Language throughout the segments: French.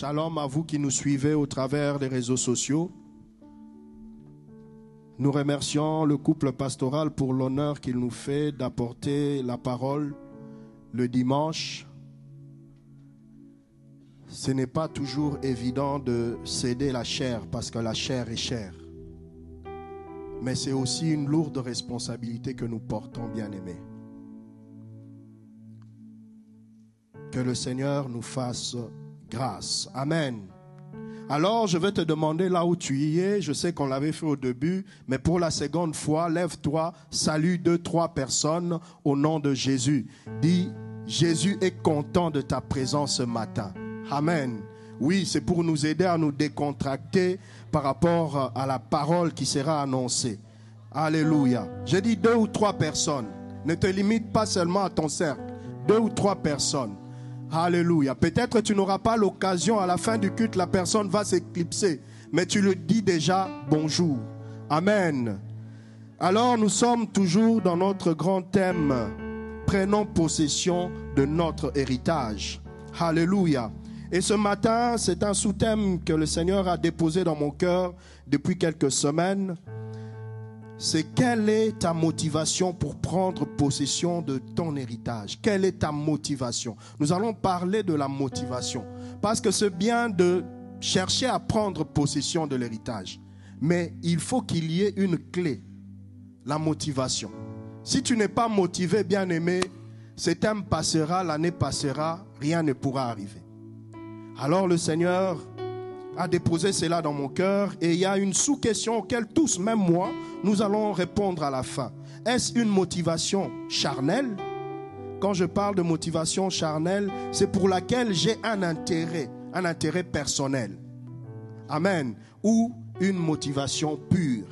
Shalom à vous qui nous suivez au travers des réseaux sociaux. Nous remercions le couple pastoral pour l'honneur qu'il nous fait d'apporter la parole le dimanche. Ce n'est pas toujours évident de céder la chair parce que la chair est chère. Mais c'est aussi une lourde responsabilité que nous portons, bien-aimés. Que le Seigneur nous fasse grâce. Amen. Alors, je vais te demander là où tu y es. Je sais qu'on l'avait fait au début, mais pour la seconde fois, lève-toi, salue deux, trois personnes au nom de Jésus. Dis, Jésus est content de ta présence ce matin. Amen. Oui, c'est pour nous aider à nous décontracter par rapport à la parole qui sera annoncée. Alléluia. J'ai dit deux ou trois personnes. Ne te limite pas seulement à ton cercle. Deux ou trois personnes. Alléluia. Peut-être tu n'auras pas l'occasion à la fin du culte, la personne va s'éclipser, mais tu le dis déjà bonjour. Amen. Alors nous sommes toujours dans notre grand thème, prenons possession de notre héritage. Alléluia. Et ce matin, c'est un sous-thème que le Seigneur a déposé dans mon cœur depuis quelques semaines c'est quelle est ta motivation pour prendre possession de ton héritage? Quelle est ta motivation? Nous allons parler de la motivation. Parce que c'est bien de chercher à prendre possession de l'héritage. Mais il faut qu'il y ait une clé, la motivation. Si tu n'es pas motivé, bien aimé, ce thème passera, l'année passera, rien ne pourra arriver. Alors le Seigneur a déposé cela dans mon cœur et il y a une sous-question auquel tous, même moi, nous allons répondre à la fin. Est-ce une motivation charnelle? Quand je parle de motivation charnelle, c'est pour laquelle j'ai un intérêt, un intérêt personnel. Amen. Ou une motivation pure,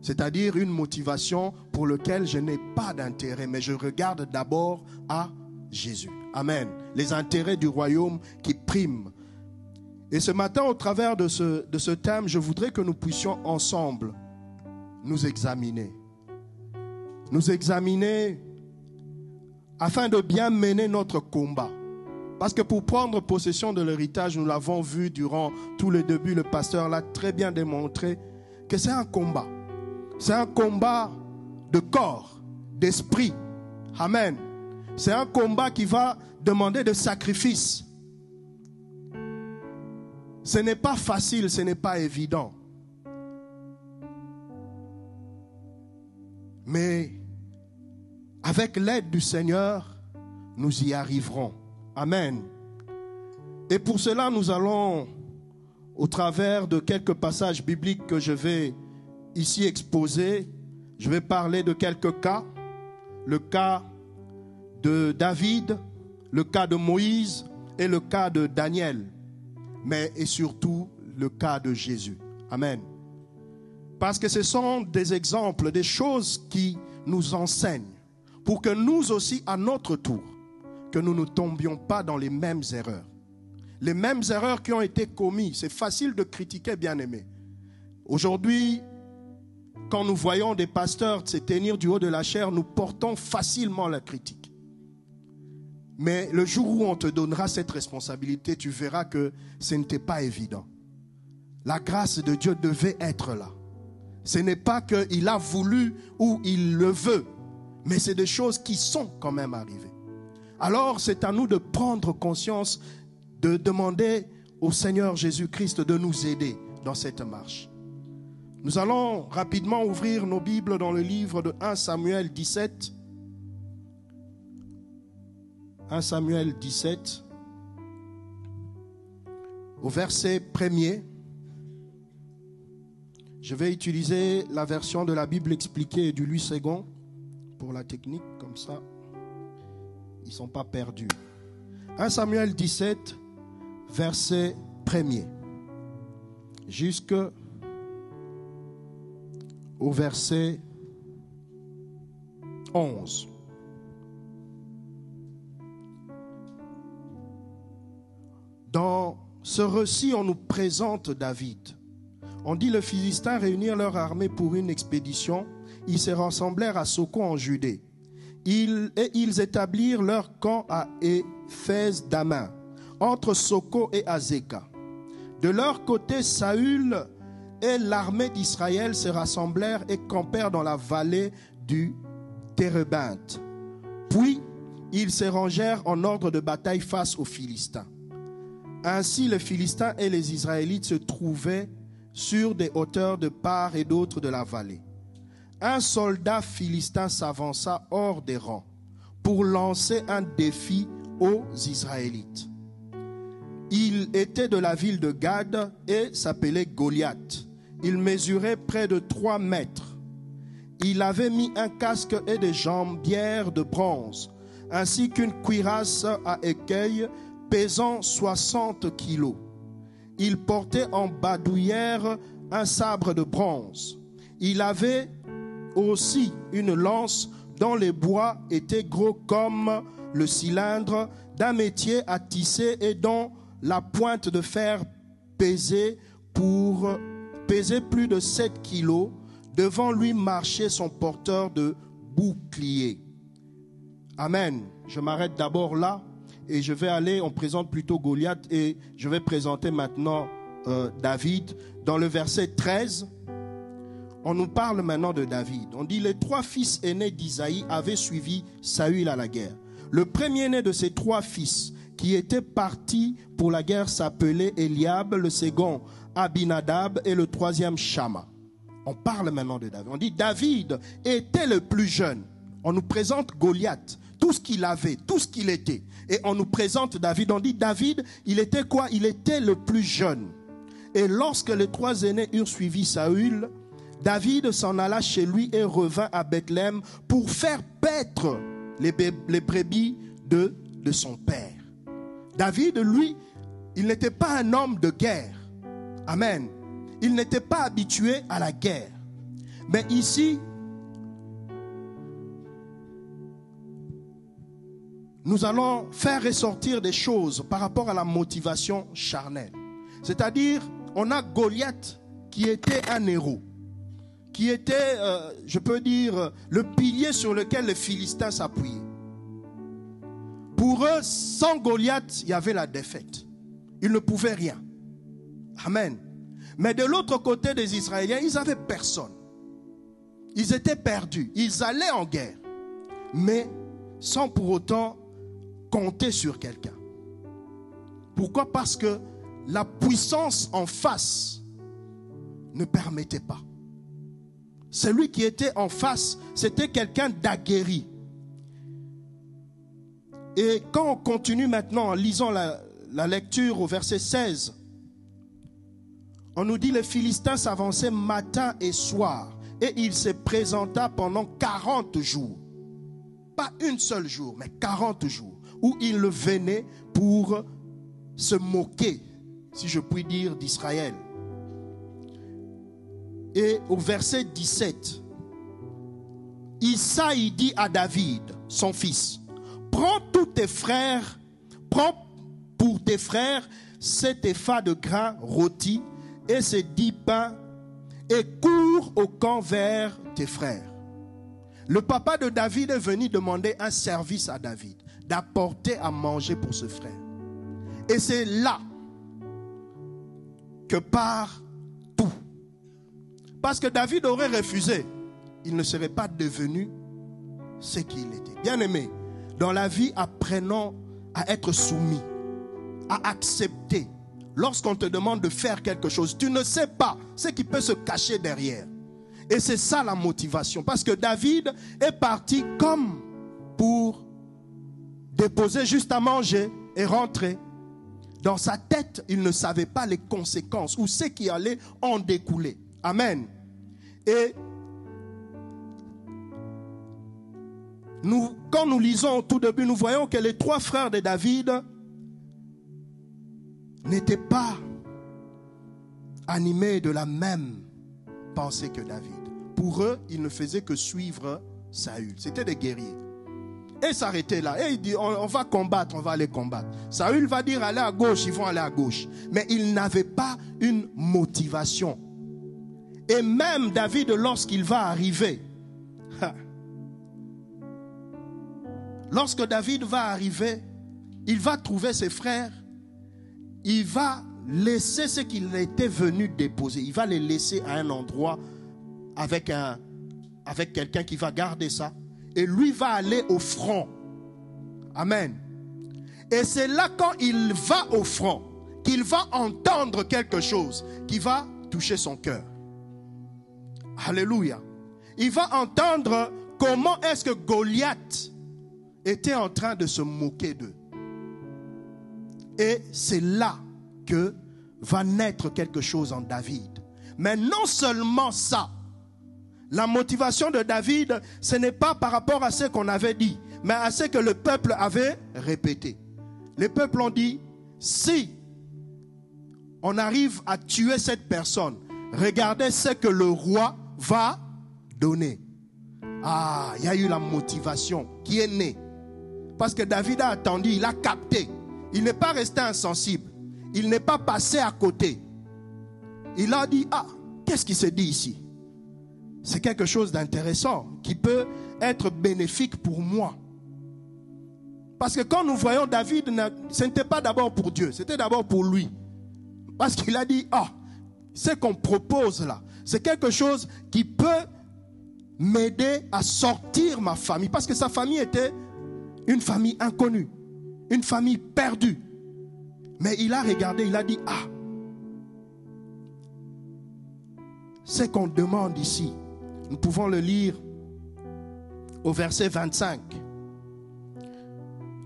c'est-à-dire une motivation pour laquelle je n'ai pas d'intérêt, mais je regarde d'abord à Jésus. Amen. Les intérêts du royaume qui priment et ce matin, au travers de ce, thème, je voudrais que nous puissions ensemble nous examiner. Nous examiner afin de bien mener notre combat. Parce que pour prendre possession de l'héritage, nous l'avons vu durant tous les débuts, le pasteur l'a très bien démontré, que c'est un combat. C'est un combat de corps, d'esprit. Amen. C'est un combat qui va demander de sacrifices. Ce n'est pas facile, ce n'est pas évident. Mais avec l'aide du Seigneur, nous y arriverons. Amen. Et pour cela, nous allons, au travers de quelques passages bibliques que je vais ici exposer, je vais parler de quelques cas. Le cas de David, le cas de Moïse et le cas de Daniel mais et surtout le cas de Jésus. Amen. Parce que ce sont des exemples, des choses qui nous enseignent pour que nous aussi, à notre tour, que nous ne tombions pas dans les mêmes erreurs. Les mêmes erreurs qui ont été commises. C'est facile de critiquer, bien aimé. Aujourd'hui, quand nous voyons des pasteurs se tenir du haut de la chair, nous portons facilement la critique. Mais le jour où on te donnera cette responsabilité, tu verras que ce n'était pas évident. La grâce de Dieu devait être là. Ce n'est pas qu'il a voulu ou il le veut, mais c'est des choses qui sont quand même arrivées. Alors c'est à nous de prendre conscience, de demander au Seigneur Jésus-Christ de nous aider dans cette marche. Nous allons rapidement ouvrir nos Bibles dans le livre de 1 Samuel 17. 1 Samuel 17, au verset premier. Je vais utiliser la version de la Bible expliquée du Louis II pour la technique, comme ça, ils ne sont pas perdus. 1 Samuel 17, verset premier, jusque au verset 11. Dans ce récit, on nous présente David. On dit les Philistins réunirent leur armée pour une expédition. Ils se rassemblèrent à Soko en Judée. Ils, et ils établirent leur camp à Éphèse d'Amin, entre Soko et Azeka. De leur côté, Saül et l'armée d'Israël se rassemblèrent et campèrent dans la vallée du Térébinthe. Puis, ils se rangèrent en ordre de bataille face aux Philistins. Ainsi, les Philistins et les Israélites se trouvaient sur des hauteurs de part et d'autre de la vallée. Un soldat philistin s'avança hors des rangs pour lancer un défi aux Israélites. Il était de la ville de Gad et s'appelait Goliath. Il mesurait près de trois mètres. Il avait mis un casque et des jambières de bronze, ainsi qu'une cuirasse à écueil pesant 60 kilos. Il portait en badouillère un sabre de bronze. Il avait aussi une lance dont les bois étaient gros comme le cylindre d'un métier à tisser et dont la pointe de fer pesait pour peser plus de 7 kilos. Devant lui marchait son porteur de bouclier. Amen. Je m'arrête d'abord là et je vais aller, on présente plutôt Goliath et je vais présenter maintenant euh, David. Dans le verset 13, on nous parle maintenant de David. On dit les trois fils aînés d'Isaïe avaient suivi Saül à la guerre. Le premier-né de ces trois fils qui étaient partis pour la guerre s'appelait Eliab, le second Abinadab et le troisième Shama. On parle maintenant de David. On dit David était le plus jeune. On nous présente Goliath, tout ce qu'il avait, tout ce qu'il était. Et on nous présente David. On dit David, il était quoi? Il était le plus jeune. Et lorsque les trois aînés eurent suivi Saül, David s'en alla chez lui et revint à Bethléem pour faire paître les, brebis de, de son père. David, lui, il n'était pas un homme de guerre. Amen. Il n'était pas habitué à la guerre. Mais ici, nous allons faire ressortir des choses par rapport à la motivation charnelle. C'est-à-dire, on a Goliath qui était un héros, qui était, euh, je peux dire, le pilier sur lequel les Philistins s'appuyaient. Pour eux, sans Goliath, il y avait la défaite. Ils ne pouvaient rien. Amen. Mais de l'autre côté des Israéliens, ils n'avaient personne. Ils étaient perdus. Ils allaient en guerre. Mais sans pour autant compter sur quelqu'un. Pourquoi? Parce que la puissance en face ne permettait pas. Celui qui était en face, c'était quelqu'un d'aguerri. Et quand on continue maintenant en lisant la, lecture au verset 16, on nous dit les Philistins s'avançaient matin et soir et il se présenta pendant 40 jours. Pas une seule jour, mais 40 jours où il venait pour se moquer, si je puis dire, d'Israël. Et au verset 17, Isaïe dit à David, son fils, prends tous tes frères, prends pour tes frères cet effa de grains rôtis et ces dix pains et cours au camp vers tes frères. Le papa de David est venu demander un service à David. D'apporter à manger pour ce frère. Et c'est là que part tout. Parce que David aurait refusé, il ne serait pas devenu ce qu'il était. Bien aimé, dans la vie, apprenons à être soumis, à accepter. Lorsqu'on te demande de faire quelque chose, tu ne sais pas ce qui peut se cacher derrière. Et c'est ça la motivation. Parce que David est parti comme pour déposer juste à manger et rentrer. Dans sa tête, il ne savait pas les conséquences ou ce qui allait en découler. Amen. Et quand nous lisons au tout début, nous voyons que les trois frères de David n'étaient pas animés de la même pensée que David. Pour eux, ils ne faisaient que suivre Saül. C'était des guerriers. Et s'arrêter là. Et il dit, on, va combattre, on va aller combattre. Saül va dire, allez à gauche, ils vont aller à gauche. Mais ils n'avaient pas une motivation. Et même David, lorsqu'il va arriver, lorsque David va arriver, il va trouver ses frères, il va laisser ce qu'il était venu déposer. Il va les laisser à un endroit avec, avec quelqu'un qui va garder ça et lui va aller au front. Amen. Et c'est là quand il va au front qu'il va entendre quelque chose qui va toucher son cœur. Alléluia. Il va entendre comment est-ce que Goliath était en train de se moquer d'eux. Et c'est là que va naître quelque chose en David. Mais non seulement ça, la motivation de David, ce n'est pas par rapport à ce qu'on avait dit, mais à ce que le peuple avait répété. Les peuples ont dit, si on arrive à tuer cette personne, regardez ce que le roi va donner. Ah, il y a eu la motivation qui est née. Parce que David a attendu, il a capté. Il n'est pas resté insensible. Il n'est pas passé à côté. Il a dit, ah, qu'est-ce qui se dit ici? C'est quelque chose d'intéressant qui peut être bénéfique pour moi. Parce que quand nous voyons David, ce n'était pas d'abord pour Dieu, c'était d'abord pour lui. Parce qu'il a dit, ah, ce qu'on propose là, c'est quelque chose qui peut m'aider à sortir ma famille. Parce que sa famille était une famille inconnue, une famille perdue. Mais il a regardé, il a dit, ah, ce qu'on demande ici, nous pouvons le lire au verset 25.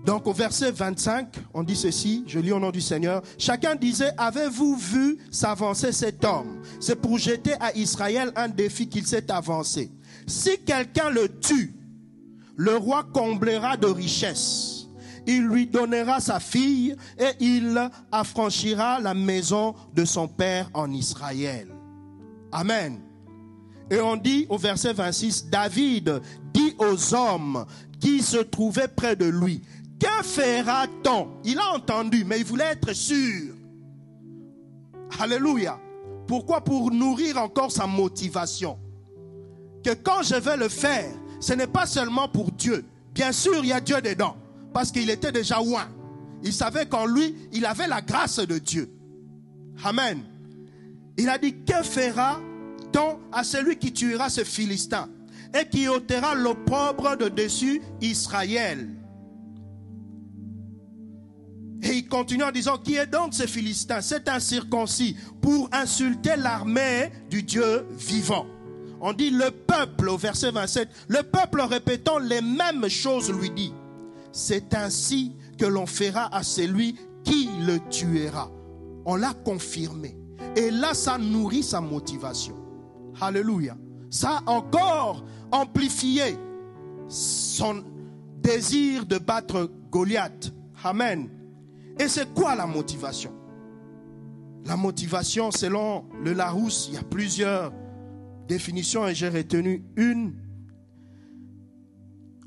Donc au verset 25, on dit ceci, je lis au nom du Seigneur. Chacun disait, avez-vous vu s'avancer cet homme? C'est pour jeter à Israël un défi qu'il s'est avancé. Si quelqu'un le tue, le roi comblera de richesses. Il lui donnera sa fille et il affranchira la maison de son père en Israël. Amen. Et on dit au verset 26, David dit aux hommes qui se trouvaient près de lui, que fera-t-on? Il a entendu, mais il voulait être sûr. Alléluia. Pourquoi? Pour nourrir encore sa motivation. Que quand je vais le faire, ce n'est pas seulement pour Dieu. Bien sûr, il y a Dieu dedans. Parce qu'il était déjà loin. Il savait qu'en lui, il avait la grâce de Dieu. Amen. Il a dit, que fera à celui qui tuera ce Philistin et qui ôtera l'opprobre de dessus Israël. Et il continue en disant, qui est donc ce Philistin? C'est un circoncis pour insulter l'armée du Dieu vivant. On dit le peuple au verset 27, le peuple répétant les mêmes choses lui dit, c'est ainsi que l'on fera à celui qui le tuera. On l'a confirmé. Et là, ça nourrit sa motivation. Alléluia. Ça a encore amplifié son désir de battre Goliath. Amen. Et c'est quoi la motivation? La motivation, selon le Larousse, il y a plusieurs définitions et j'ai retenu une.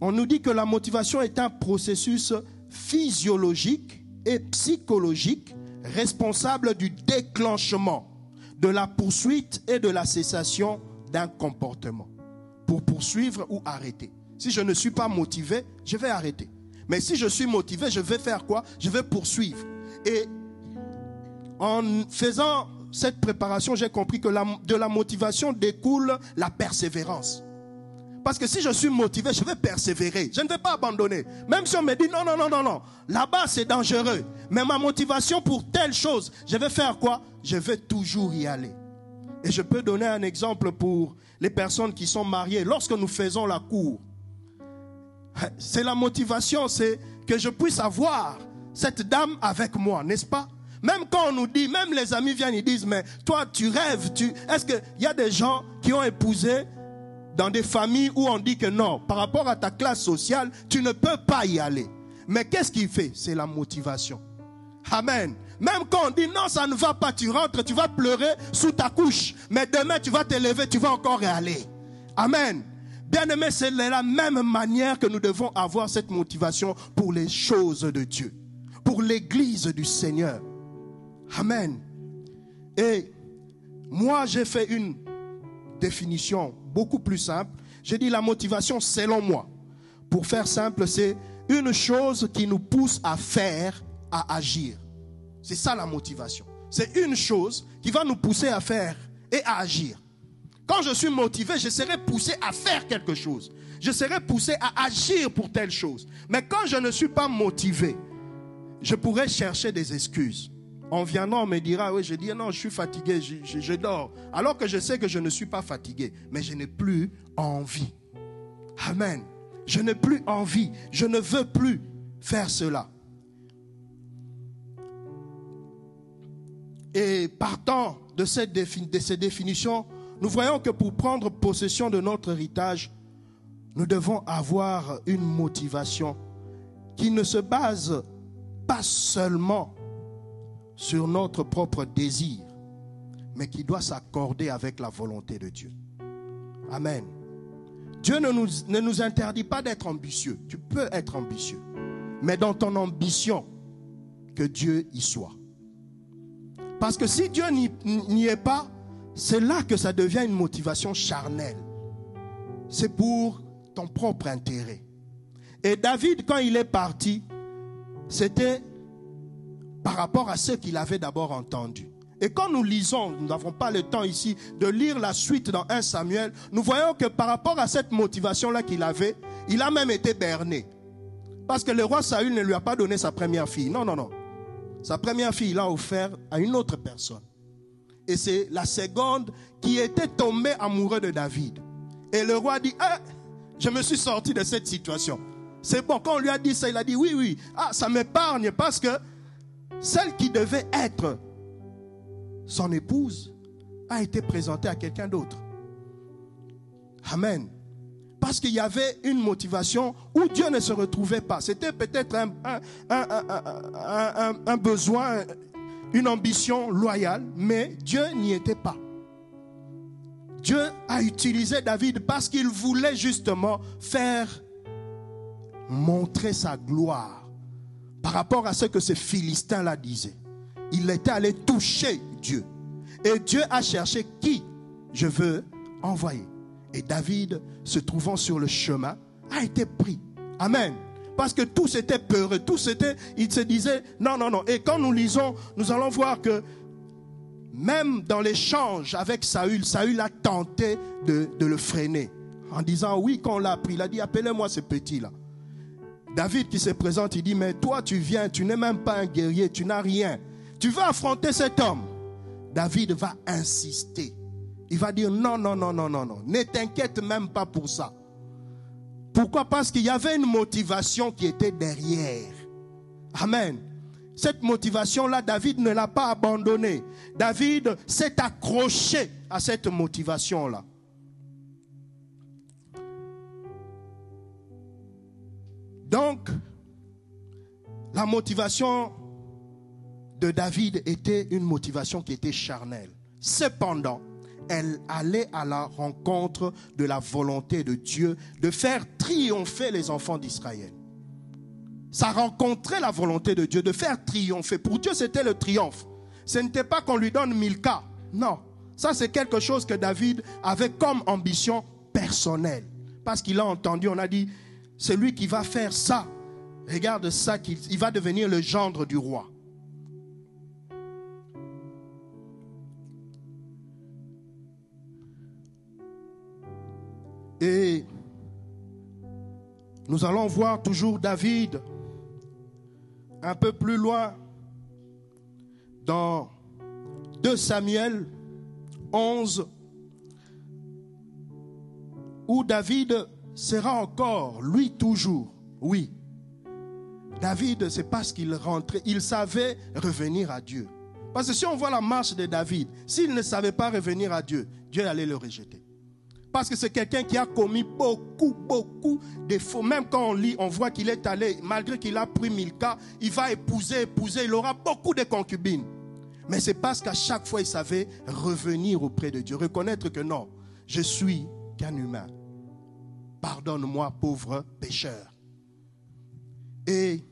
On nous dit que la motivation est un processus physiologique et psychologique responsable du déclenchement de la poursuite et de la cessation d'un comportement pour poursuivre ou arrêter. Si je ne suis pas motivé, je vais arrêter. Mais si je suis motivé, je vais faire quoi? Je vais poursuivre. Et en faisant cette préparation, j'ai compris que de la motivation découle la persévérance. Parce que si je suis motivé, je vais persévérer. Je ne vais pas abandonner. Même si on me dit non, non, non, non, non. Là-bas, c'est dangereux. Mais ma motivation pour telle chose, je vais faire quoi? Je vais toujours y aller. Et je peux donner un exemple pour les personnes qui sont mariées. Lorsque nous faisons la cour, c'est la motivation, c'est que je puisse avoir cette dame avec moi, n'est-ce pas? Même quand on nous dit, même les amis viennent, ils disent, mais toi, tu rêves, tu... Est-ce qu'il y a des gens qui ont épousé dans des familles où on dit que non, par rapport à ta classe sociale, tu ne peux pas y aller. Mais qu'est-ce qu'il fait? C'est la motivation. Amen. Même quand on dit non, ça ne va pas, tu rentres, tu vas pleurer sous ta couche. Mais demain, tu vas te lever, tu vas encore y aller. Amen. Bien aimé, c'est de la même manière que nous devons avoir cette motivation pour les choses de Dieu, pour l'église du Seigneur. Amen. Et moi, j'ai fait une définition beaucoup plus simple. J'ai dit la motivation selon moi. Pour faire simple, c'est une chose qui nous pousse à faire, à agir. C'est ça la motivation. C'est une chose qui va nous pousser à faire et à agir. Quand je suis motivé, je serai poussé à faire quelque chose. Je serai poussé à agir pour telle chose. Mais quand je ne suis pas motivé, je pourrais chercher des excuses. En viendant, on me dira, oui, je dis, non, je suis fatigué, je, dors. Alors que je sais que je ne suis pas fatigué, mais je n'ai plus envie. Amen. Je n'ai plus envie. Je ne veux plus faire cela. Et partant de, cette de ces définitions, nous voyons que pour prendre possession de notre héritage, nous devons avoir une motivation qui ne se base pas seulement sur notre propre désir, mais qui doit s'accorder avec la volonté de Dieu. Amen. Dieu ne nous, interdit pas d'être ambitieux. Tu peux être ambitieux. Mais dans ton ambition, que Dieu y soit. Parce que si Dieu n'y est pas, c'est là que ça devient une motivation charnelle. C'est pour ton propre intérêt. Et David, quand il est parti, c'était par rapport à ce qu'il avait d'abord entendu. Et quand nous lisons, nous n'avons pas le temps ici de lire la suite dans 1 Samuel, nous voyons que par rapport à cette motivation-là qu'il avait, il a même été berné. Parce que le roi Saül ne lui a pas donné sa première fille. Non, non, non. Sa première fille, il l'a offert à une autre personne. Et c'est la seconde qui était tombée amoureuse de David. Et le roi dit, ah, je me suis sorti de cette situation. C'est bon, quand on lui a dit ça, il a dit, oui, oui, ah, ça m'épargne parce que celle qui devait être son épouse a été présentée à quelqu'un d'autre. Amen. Parce qu'il y avait une motivation où Dieu ne se retrouvait pas. C'était peut-être un, besoin, une ambition loyale, mais Dieu n'y était pas. Dieu a utilisé David parce qu'il voulait justement faire montrer sa gloire par rapport à ce que ces Philistins-là disaient. Il était allé toucher Dieu. Et Dieu a cherché qui je veux envoyer. Et David, se trouvant sur le chemin, a été pris. Amen. Parce que tous étaient peureux, tous étaient, ils se disaient, non, non, non. Et quand nous lisons, nous allons voir que même dans l'échange avec Saül, Saül a tenté de, de le freiner en disant, oui, quand on l'a pris, il a dit, appelez-moi ce petit-là. David qui se présente, il dit, mais toi tu viens, tu n'es même pas un guerrier, tu n'as rien. Tu vas affronter cet homme. David va insister. Il va dire, non, non, non, non, non, non. Ne t'inquiète même pas pour ça. Pourquoi? Parce qu'il y avait une motivation qui était derrière. Amen. Cette motivation-là, David ne l'a pas abandonnée. David s'est accroché à cette motivation-là. La motivation de David était une motivation qui était charnelle. Cependant, elle allait à la rencontre de la volonté de Dieu de faire triompher les enfants d'Israël. Ça rencontrait la volonté de Dieu de faire triompher. Pour Dieu, c'était le triomphe. Ce n'était pas qu'on lui donne mille cas. Non. Ça, c'est quelque chose que David avait comme ambition personnelle. Parce qu'il a entendu, on a dit, celui qui va faire ça Regarde ça, qu'il va devenir le gendre du roi. Et nous allons voir toujours David un peu plus loin dans 2 Samuel 11 où David sera encore, lui toujours, oui. David, c'est parce qu'il rentrait, il savait revenir à Dieu. Parce que si on voit la marche de David, s'il ne savait pas revenir à Dieu, Dieu allait le rejeter. Parce que c'est quelqu'un qui a commis beaucoup, beaucoup de faux. Même quand on lit, on voit qu'il est allé, malgré qu'il a pris mille cas, il va épouser, épouser, il aura beaucoup de concubines. Mais c'est parce qu'à chaque fois, il savait revenir auprès de Dieu, reconnaître que non, je suis qu'un humain. Pardonne-moi, pauvre pécheur. Et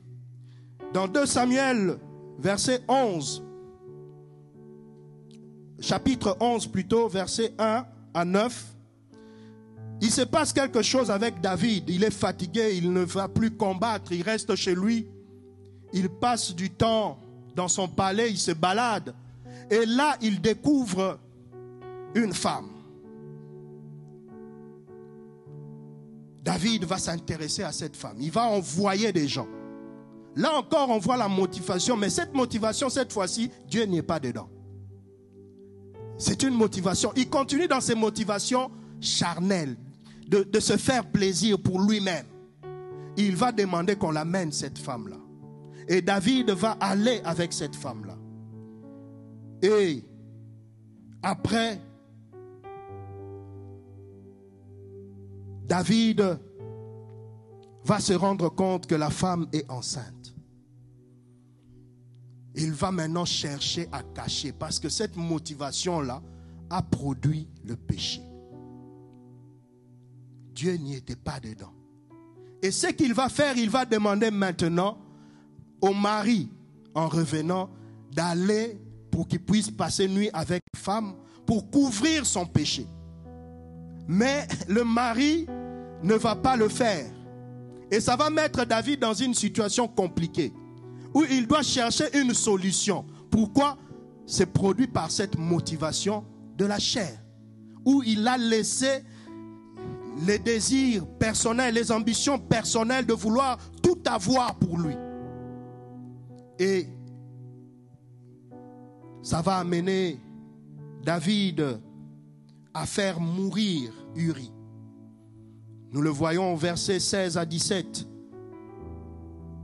dans 2 Samuel, verset 11, chapitre 11 plutôt, verset 1 à 9, il se passe quelque chose avec David. Il est fatigué, il ne va plus combattre, il reste chez lui. Il passe du temps dans son palais, il se balade. Et là, il découvre une femme. David va s'intéresser à cette femme. Il va envoyer des gens. Là encore, on voit la motivation, mais cette motivation, cette fois-ci, Dieu n'est pas dedans. C'est une motivation. Il continue dans ses motivations charnelles, de, se faire plaisir pour lui-même. Il va demander qu'on l'amène, cette femme-là. Et David va aller avec cette femme-là. Et après, David va se rendre compte que la femme est enceinte. Il va maintenant chercher à cacher parce que cette motivation-là a produit le péché. Dieu n'y était pas dedans. Et ce qu'il va faire, il va demander maintenant au mari, en revenant, d'aller pour qu'il puisse passer nuit avec la femme pour couvrir son péché. Mais le mari ne va pas le faire. Et ça va mettre David dans une situation compliquée où il doit chercher une solution. Pourquoi? C'est produit par cette motivation de la chair, où il a laissé les désirs personnels, les ambitions personnelles de vouloir tout avoir pour lui. Et ça va amener David à faire mourir Uri. Nous le voyons au verset 16 à 17.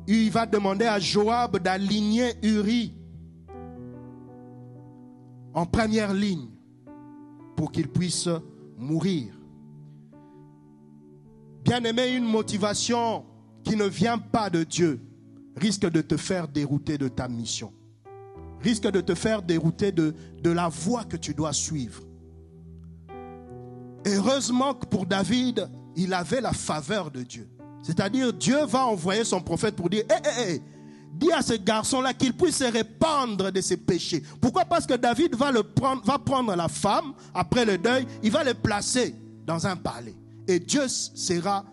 Il va demander à Joab d'aligner Uri en première ligne pour qu'il puisse mourir. Bien aimé, une motivation qui ne vient pas de Dieu risque de te faire dérouter de ta mission. Risque de te faire dérouter de, de la voie que tu dois suivre. Heureusement que pour David, il avait la faveur de Dieu. C'est-à-dire, Dieu va envoyer son prophète pour dire, hé, hé, hé, dis à ce garçon-là qu'il puisse se répandre de ses péchés. Pourquoi? Parce que David va, le prendre, va prendre la femme, après le deuil, il va le placer dans un palais. Et Dieu sera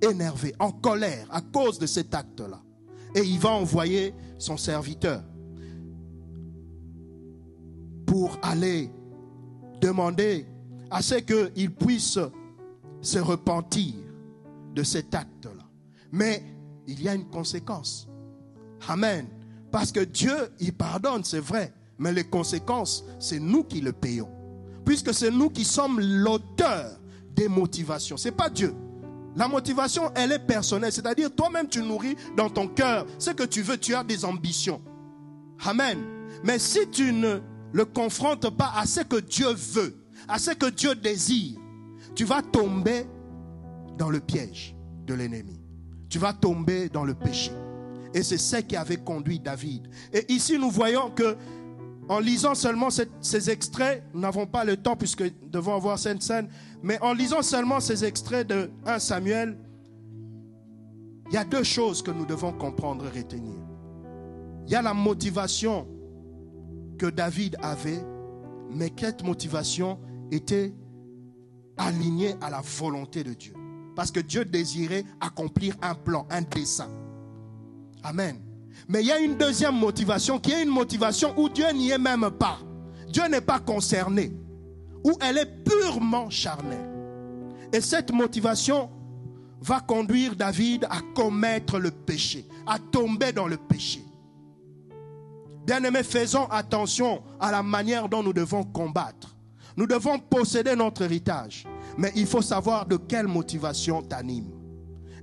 énervé, en colère à cause de cet acte-là. Et il va envoyer son serviteur pour aller demander à ce qu'il puisse se repentir de cet acte-là. Mais il y a une conséquence. Amen. Parce que Dieu, il pardonne, c'est vrai. Mais les conséquences, c'est nous qui le payons. Puisque c'est nous qui sommes l'auteur des motivations. Ce n'est pas Dieu. La motivation, elle est personnelle. C'est-à-dire, toi-même, tu nourris dans ton cœur ce que tu veux. Tu as des ambitions. Amen. Mais si tu ne le confrontes pas à ce que Dieu veut, à ce que Dieu désire, tu vas tomber dans le piège de l'ennemi. Tu vas tomber dans le péché. Et c'est ce qui avait conduit David. Et ici, nous voyons que en lisant seulement ces extraits, nous n'avons pas le temps puisque nous devons avoir cette scène, mais en lisant seulement ces extraits de 1 Samuel, il y a deux choses que nous devons comprendre et retenir. Il y a la motivation que David avait, mais cette motivation était alignée à la volonté de Dieu? Parce que Dieu désirait accomplir un plan, un dessein. Amen. Mais il y a une deuxième motivation qui est une motivation où Dieu n'y est même pas. Dieu n'est pas concerné. Où elle est purement charnelle. Et cette motivation va conduire David à commettre le péché, à tomber dans le péché. Bien-aimés, faisons attention à la manière dont nous devons combattre. Nous devons posséder notre héritage, mais il faut savoir de quelle motivation t'anime.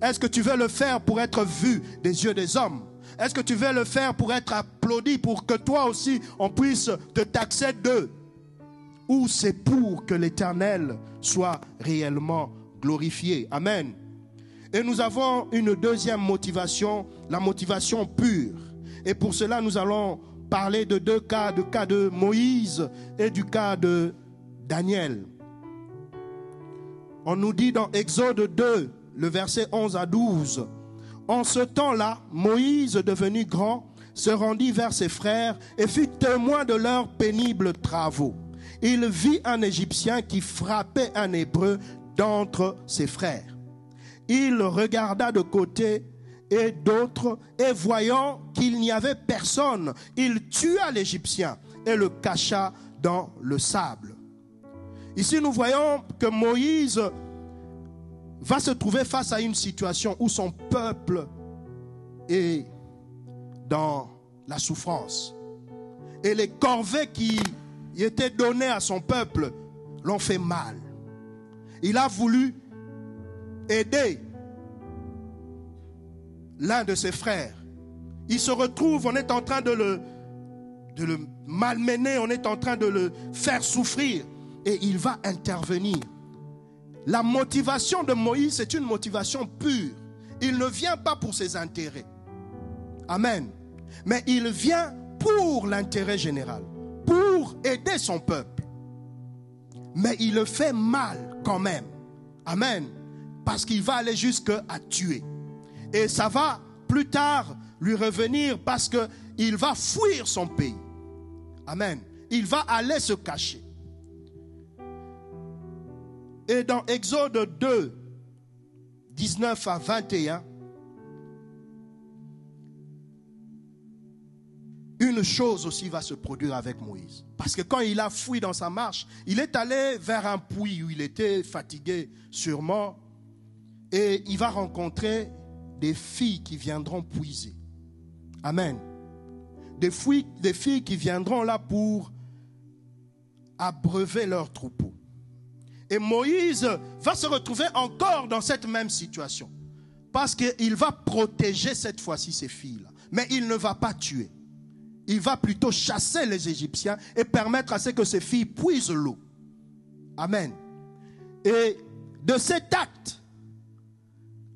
Est-ce que tu veux le faire pour être vu des yeux des hommes? Est-ce que tu veux le faire pour être applaudi, pour que toi aussi on puisse te taxer d'eux? Ou c'est pour que l'Éternel soit réellement glorifié? Amen. Et nous avons une deuxième motivation, la motivation pure. Et pour cela, nous allons parler de deux cas, du cas de Moïse et du cas de Daniel. On nous dit dans Exode 2, le verset 11 à 12, En ce temps-là, Moïse, devenu grand, se rendit vers ses frères et fut témoin de leurs pénibles travaux. Il vit un Égyptien qui frappait un Hébreu d'entre ses frères. Il regarda de côté et d'autres, et voyant qu'il n'y avait personne, il tua l'Égyptien et le cacha dans le sable. Ici, nous voyons que Moïse va se trouver face à une situation où son peuple est dans la souffrance. Et les corvées qui étaient données à son peuple l'ont fait mal. Il a voulu aider l'un de ses frères. Il se retrouve, on est en train de le, malmener, on est en train de le faire souffrir. Et il va intervenir. La motivation de Moïse, c'est une motivation pure. Il ne vient pas pour ses intérêts. Amen. Mais il vient pour l'intérêt général, pour aider son peuple. Mais il le fait mal quand même. Amen. Parce qu'il va aller jusqu'à tuer. Et ça va plus tard lui revenir parce qu'il va fuir son pays. Amen. Il va aller se cacher. Et dans Exode 2, 19 à 21, une chose aussi va se produire avec Moïse. Parce que quand il a fui dans sa marche, il est allé vers un puits où il était fatigué sûrement. Et il va rencontrer des filles qui viendront puiser. Amen. Des filles, qui viendront là pour abreuver leur troupeau. Et Moïse va se retrouver encore dans cette même situation. Parce qu'il va protéger cette fois-ci ces filles-là. Mais il ne va pas tuer. Il va plutôt chasser les Égyptiens et permettre à ce que ces filles puisent l'eau. Amen. Et de cet acte,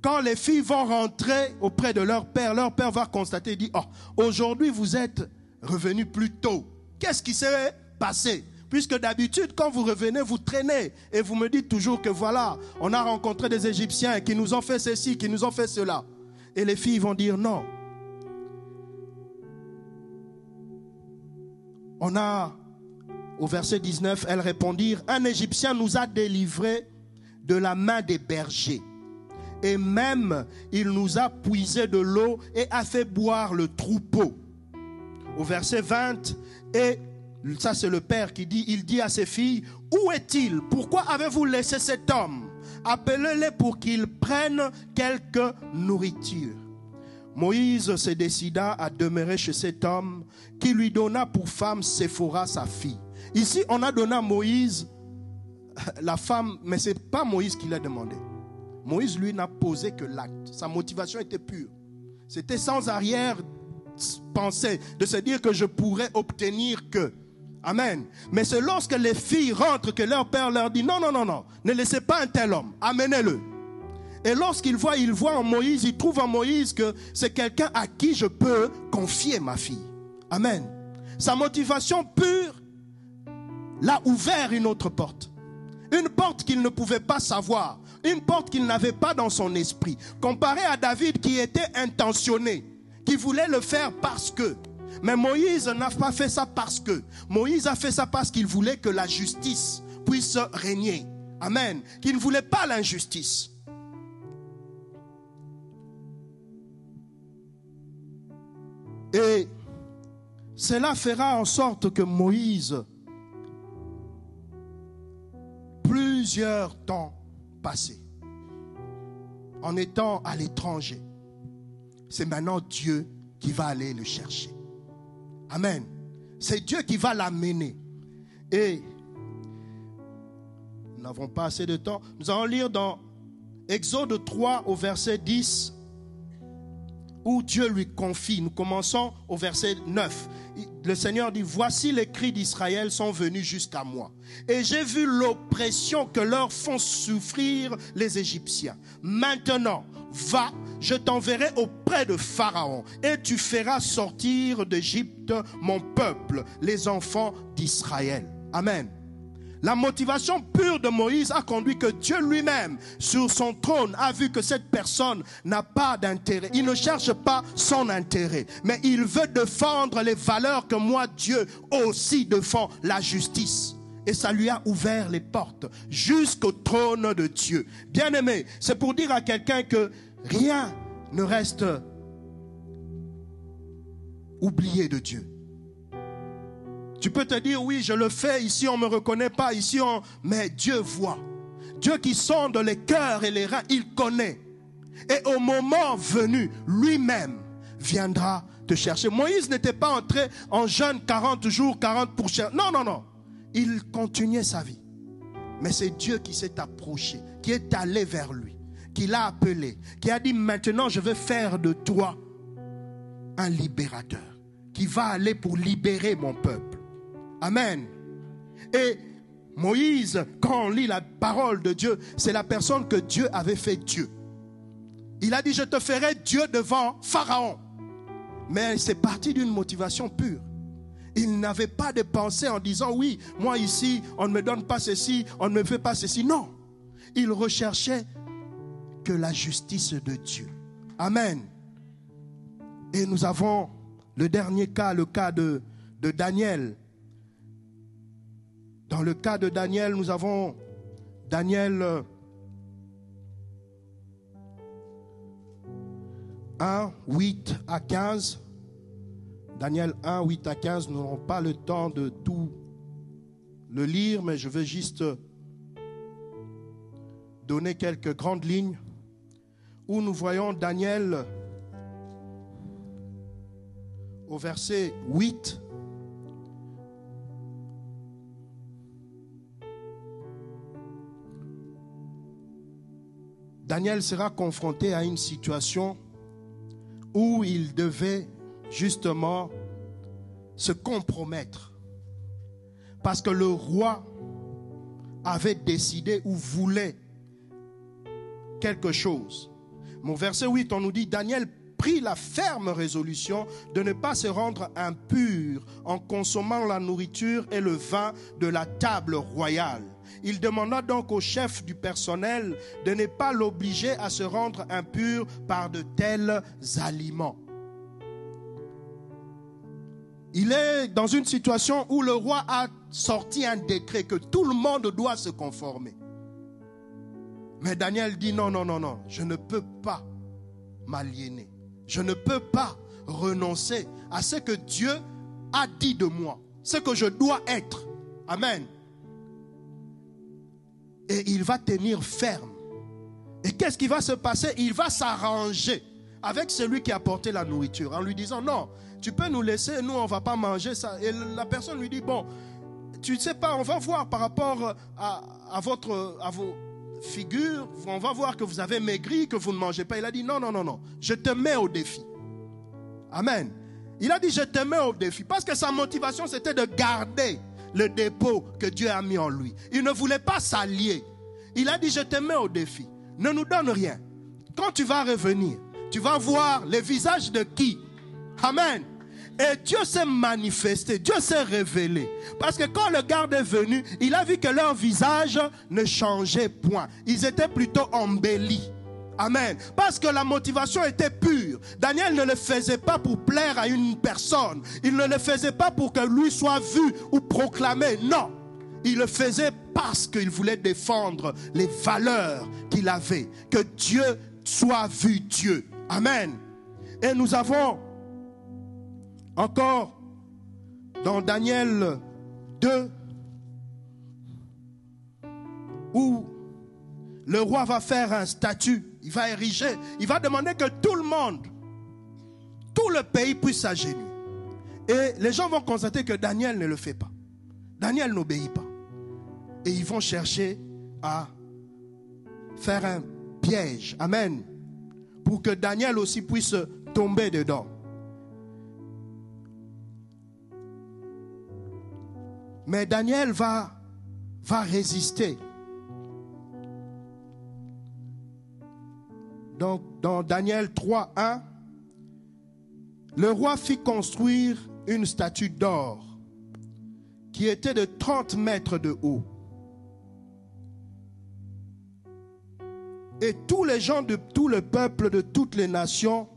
quand les filles vont rentrer auprès de leur père, leur père va constater et dire, oh, aujourd'hui vous êtes revenus plus tôt. Qu'est-ce qui s'est passé? Puisque d'habitude, quand vous revenez, vous traînez et vous me dites toujours que voilà, on a rencontré des Égyptiens qui nous ont fait ceci, qui nous ont fait cela. Et les filles vont dire non. On a, au verset 19, elles répondirent, un Égyptien nous a délivrés de la main des bergers. Et même, il nous a puisé de l'eau et a fait boire le troupeau. Au verset 20, et ça c'est le père qui dit, il dit à ses filles, où est-il? Pourquoi avez-vous laissé cet homme? Appelez-les pour qu'il prenne quelque nourriture. Moïse se décida à demeurer chez cet homme qui lui donna pour femme Séphora, sa fille. Ici, on a donné à Moïse la femme, mais ce n'est pas Moïse qui l'a demandé. Moïse, lui, n'a posé que l'acte. Sa motivation était pure. C'était sans arrière-pensée de se dire que je pourrais obtenir que. Amen. Mais c'est lorsque les filles rentrent que leur père leur dit non, non, non, non, ne laissez pas un tel homme, amenez-le. Et lorsqu'il voit, il voit en Moïse, il trouve en Moïse que c'est quelqu'un à qui je peux confier ma fille. Amen. Sa motivation pure l'a ouvert une autre porte. Une porte qu'il ne pouvait pas savoir. Une porte qu'il n'avait pas dans son esprit. Comparé à David qui était intentionné, qui voulait le faire parce que. Mais Moïse n'a pas fait ça parce que. Moïse a fait ça parce qu'il voulait que la justice puisse régner. Amen. Qu'il ne voulait pas l'injustice. Et cela fera en sorte que Moïse, plusieurs temps passés, en étant à l'étranger, c'est maintenant Dieu qui va aller le chercher. Amen. C'est Dieu qui va l'amener. Et nous n'avons pas assez de temps. Nous allons lire dans Exode 3 au verset 10 où Dieu lui confie. Nous commençons au verset 9. Le Seigneur dit, voici les cris d'Israël sont venus jusqu'à moi. Et j'ai vu l'oppression que leur font souffrir les Égyptiens. Maintenant, va, je t'enverrai auprès de Pharaon, et tu feras sortir d'Égypte mon peuple, les enfants d'Israël. Amen. La motivation pure de Moïse a conduit que Dieu lui-même, sur son trône, a vu que cette personne n'a pas d'intérêt. Il ne cherche pas son intérêt, mais il veut défendre les valeurs que moi, Dieu, aussi défend, la justice. Et ça lui a ouvert les portes jusqu'au trône de Dieu. Bien aimé, c'est pour dire à quelqu'un que rien ne reste oublié de Dieu. Tu peux te dire, oui, je le fais, ici on ne me reconnaît pas, ici. Mais Dieu voit. Dieu qui sonde les cœurs et les reins, il connaît. Et au moment venu, lui-même viendra te chercher. Moïse n'était pas entré en jeûne 40 jours, 40 pour chercher. Non, non, non. Il continuait sa vie. Mais c'est Dieu qui s'est approché, qui est allé vers lui, qui l'a appelé, qui a dit maintenant je vais faire de toi un libérateur, qui va aller pour libérer mon peuple. Amen. Et Moïse, quand on lit la parole de Dieu, c'est la personne que Dieu avait fait Dieu. Il a dit, je te ferai Dieu devant Pharaon. Mais c'est parti d'une motivation pure. Il n'avait pas de pensée en disant, oui, moi ici, on ne me donne pas ceci, on ne me fait pas ceci. Non. Il recherchait que la justice de Dieu. Amen. Et nous avons le dernier cas, le cas de, de Daniel. Dans le cas de Daniel, nous avons Daniel 1, 8 à 15. Daniel 1, 8 à 15, nous n'aurons pas le temps de tout le lire, mais je vais juste donner quelques grandes lignes où nous voyons Daniel au verset 8 Daniel sera confronté à une situation où il devait justement se compromettre. Parce que le roi avait décidé ou voulait quelque chose. Mon verset 8, on nous dit, Daniel prit la ferme résolution de ne pas se rendre impur en consommant la nourriture et le vin de la table royale. Il demanda donc au chef du personnel de ne pas l'obliger à se rendre impur par de tels aliments. Il est dans une situation où le roi a sorti un décret que tout le monde doit se conformer. Mais Daniel dit non, non, non, non, je ne peux pas m'aliéner. Je ne peux pas renoncer à ce que Dieu a dit de moi, ce que je dois être. Amen et il va tenir ferme. Et qu'est-ce qui va se passer? Il va s'arranger avec celui qui a porté la nourriture en lui disant non, tu peux nous laisser, nous on va pas manger ça. Et la personne lui dit bon, tu ne sais pas, on va voir par rapport à, à, votre, à vos figures, on va voir que vous avez maigri, que vous ne mangez pas. Il a dit non, non, non, non, je te mets au défi. Amen. Il a dit je te mets au défi parce que sa motivation c'était de garder le dépôt que Dieu a mis en lui. Il ne voulait pas s'allier. Il a dit, je te mets au défi. Ne nous donne rien. Quand tu vas revenir, tu vas voir les visages de qui? Amen. Et Dieu s'est manifesté, Dieu s'est révélé. Parce que quand le garde est venu, il a vu que leur visage ne changeait point. Ils étaient plutôt embellis. Amen. Parce que la motivation était pure. Daniel ne le faisait pas pour plaire à une personne. Il ne le faisait pas pour que lui soit vu ou proclamé. Non. Il le faisait parce qu'il voulait défendre les valeurs qu'il avait. Que Dieu soit vu Dieu. Amen. Et nous avons Encore dans Daniel 2, où le roi va faire un statut, il va ériger, il va demander que tout le monde, tout le pays puisse s'agenouiller. Et les gens vont constater que Daniel ne le fait pas. Daniel n'obéit pas. Et ils vont chercher à faire un piège. Amen. Pour que Daniel aussi puisse tomber dedans. Mais Daniel va, va résister. Donc, dans Daniel 3, 1, le roi fit construire une statue d'or qui était de 30 mètres de haut. Et tous les gens de tout le peuple de toutes les nations,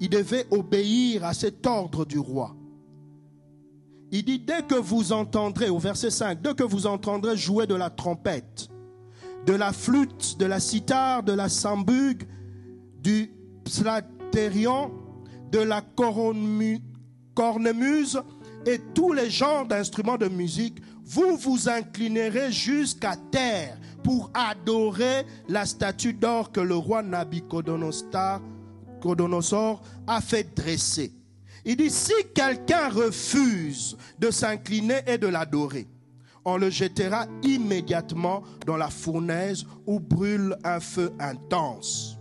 ils devaient obéir à cet ordre du roi. Il dit, dès que vous entendrez, au verset 5, dès que vous entendrez jouer de la trompette, de la flûte, de la cithare, de la sambugue, du psalterion, de la cornemuse et tous les genres d'instruments de musique, vous vous inclinerez jusqu'à terre pour adorer la statue d'or que le roi Nabucodonosor a fait dresser. Il dit, si quelqu'un refuse de s'incliner et de l'adorer, on le jettera immédiatement dans la fournaise où brûle un feu intense.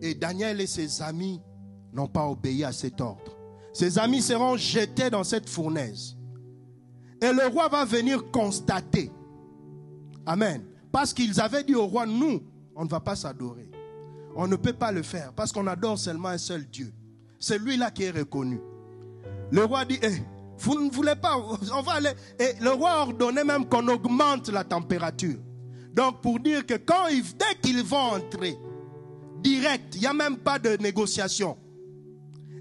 Et Daniel et ses amis n'ont pas obéi à cet ordre. Ses amis seront jetés dans cette fournaise. Et le roi va venir constater. Amen. Parce qu'ils avaient dit au roi, nous, on ne va pas s'adorer. On ne peut pas le faire parce qu'on adore seulement un seul Dieu. C'est lui-là qui est reconnu. Le roi dit, eh, vous ne voulez pas, on va aller. Et le roi ordonnait même qu'on augmente la température. Donc pour dire que quand dès qu'ils vont entrer, direct, il n'y a même pas de négociation.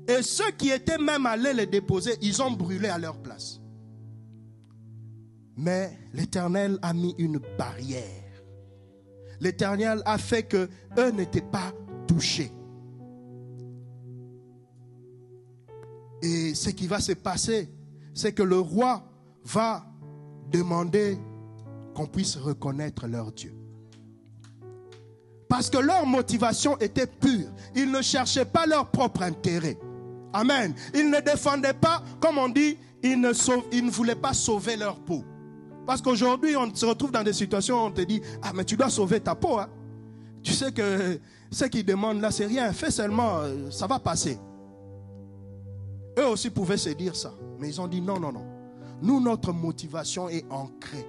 Et ceux qui étaient même allés les déposer, ils ont brûlé à leur place. Mais l'Éternel a mis une barrière. L'Éternel a fait que eux n'étaient pas touchés. Et ce qui va se passer, c'est que le roi va demander qu'on puisse reconnaître leur Dieu. Parce que leur motivation était pure. Ils ne cherchaient pas leur propre intérêt. Amen. Ils ne défendaient pas, comme on dit, ils ne, ils ne voulaient pas sauver leur peau. Parce qu'aujourd'hui, on se retrouve dans des situations où on te dit, ah mais tu dois sauver ta peau. Hein. Tu sais que ce qu'ils demandent là, c'est rien. Fais seulement, euh, ça va passer. Eux aussi pouvaient se dire ça. Mais ils ont dit, non, non, non. Nous, notre motivation est ancrée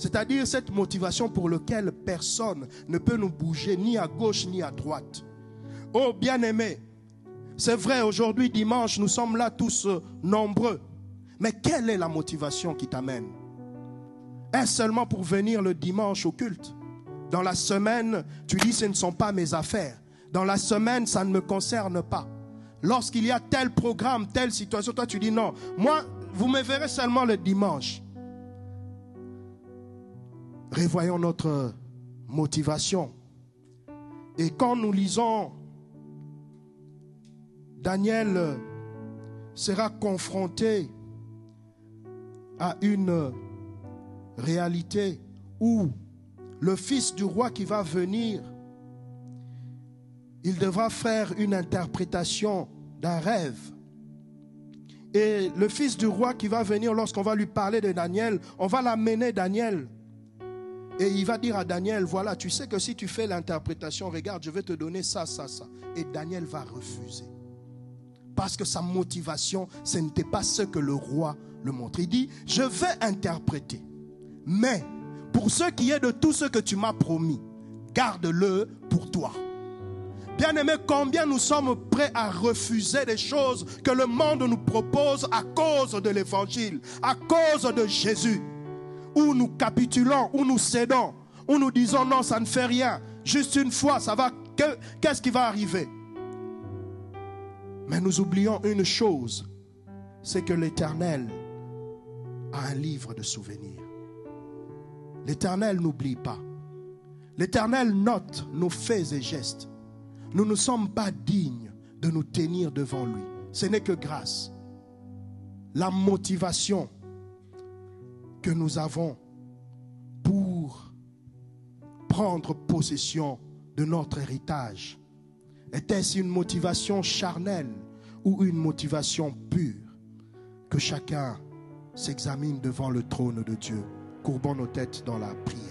c'est-à-dire cette motivation pour laquelle personne ne peut nous bouger ni à gauche ni à droite. Oh bien-aimé, c'est vrai, aujourd'hui dimanche, nous sommes là tous euh, nombreux. Mais quelle est la motivation qui t'amène? Est-ce seulement pour venir le dimanche au culte Dans la semaine, tu dis ce ne sont pas mes affaires. Dans la semaine, ça ne me concerne pas. Lorsqu'il y a tel programme, telle situation, toi tu dis non. Moi, vous me verrez seulement le dimanche. Revoyons notre motivation. Et quand nous lisons, Daniel sera confronté à une réalité où le fils du roi qui va venir, il devra faire une interprétation d'un rêve. Et le fils du roi qui va venir, lorsqu'on va lui parler de Daniel, on va l'amener Daniel et il va dire à Daniel, voilà, tu sais que si tu fais l'interprétation, regarde, je vais te donner ça, ça, ça. Et Daniel va refuser. Parce que sa motivation, ce n'était pas ce que le roi le montre. Il dit, je vais interpréter. Mais pour ce qui est de tout ce que tu m'as promis, garde-le pour toi. Bien-aimé, combien nous sommes prêts à refuser des choses que le monde nous propose à cause de l'évangile, à cause de Jésus? Où nous capitulons, où nous cédons, où nous disons non, ça ne fait rien. Juste une fois, ça va. Qu'est-ce qui va arriver? Mais nous oublions une chose, c'est que l'Éternel a un livre de souvenirs. L'Éternel n'oublie pas. L'Éternel note nos faits et gestes. nous ne sommes pas dignes de nous tenir devant lui. Ce n'est que grâce. La motivation que nous avons pour prendre possession de notre héritage était-ce une motivation charnelle ou une motivation pure Que chacun s'examine devant le trône de Dieu? Courbons nos têtes dans la prière.